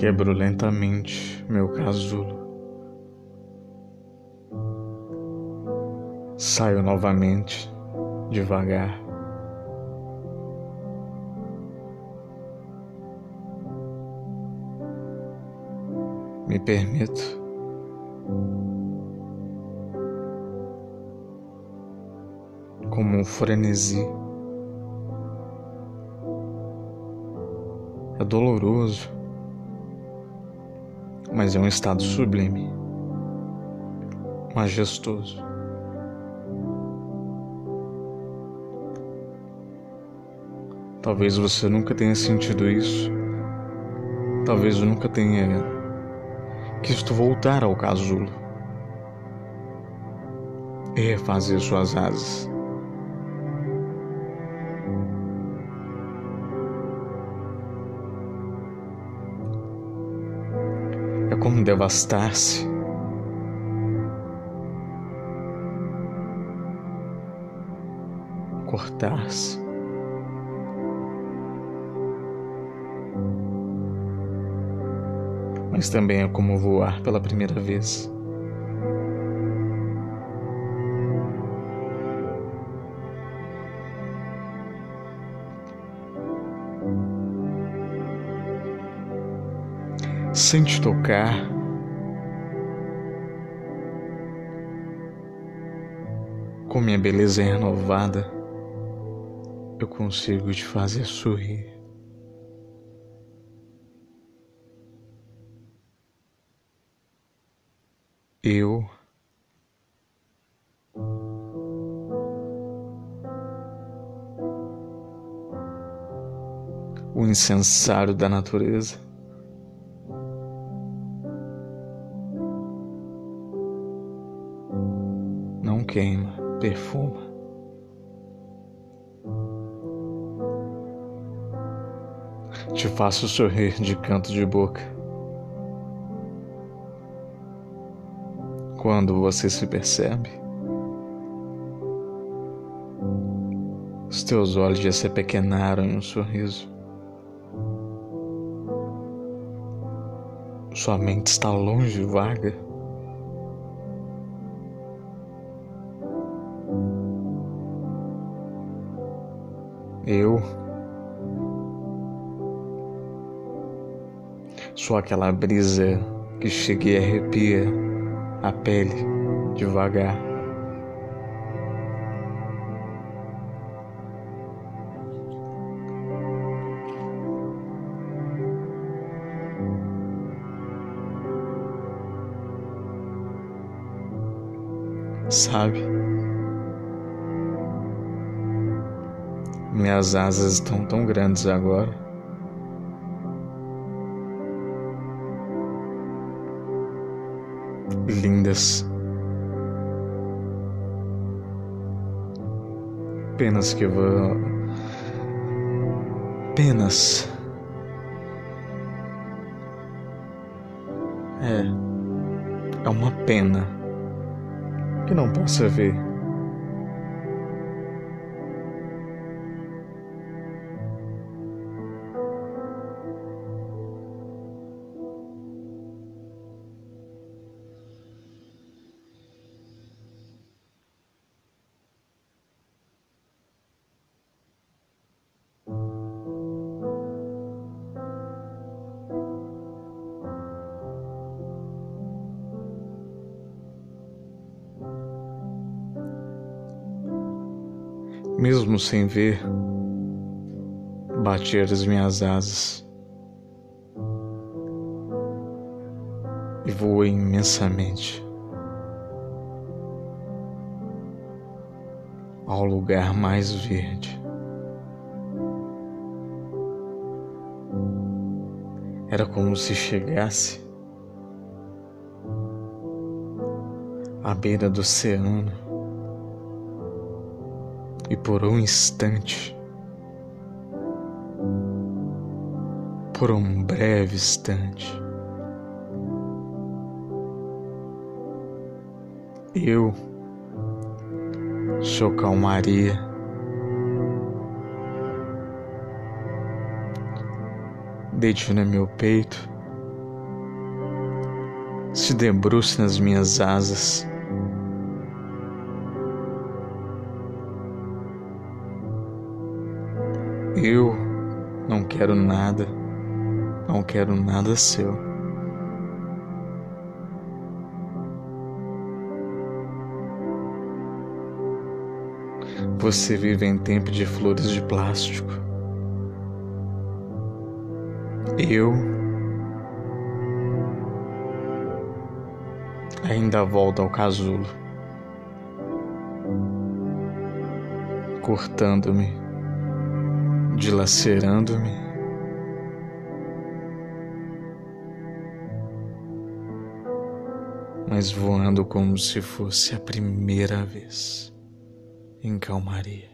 Quebro lentamente meu casulo. Saio novamente, devagar. Me permito como um frenesi. É doloroso, mas é um estado sublime, majestoso. Talvez você nunca tenha sentido isso. Talvez eu nunca tenha quis voltar ao casulo e refazer suas asas. Como devastar-se. Cortar-se. mas também é como voar pela primeira vez. Sem te tocar, com minha beleza renovada, eu consigo te fazer sorrir. eu o incensário da natureza. Queima, perfuma. Te faço sorrir de canto de boca. quando você se percebe, os teus olhos já se pequenaram em um sorriso. Sua mente está longe, vaga. Eu sou aquela brisa que chega e arrepia a pele devagar. Sabe? Minhas asas estão tão grandes agora. lindas. Penas que vou. Penas. É. É uma pena que não possa ver. Mesmo sem ver, bater as minhas asas e voei imensamente ao lugar mais verde. Era como se chegasse à beira do oceano e por um instante, por um breve instante, eu sou calmaria. Deite no meu peito se debruce nas minhas asas. Eu não quero nada, não quero nada seu. Você vive em tempo de flores de plástico. Eu ainda volto ao casulo, cortando-me dilacerando-me. Mas voando como se fosse a primeira vez em calmaria.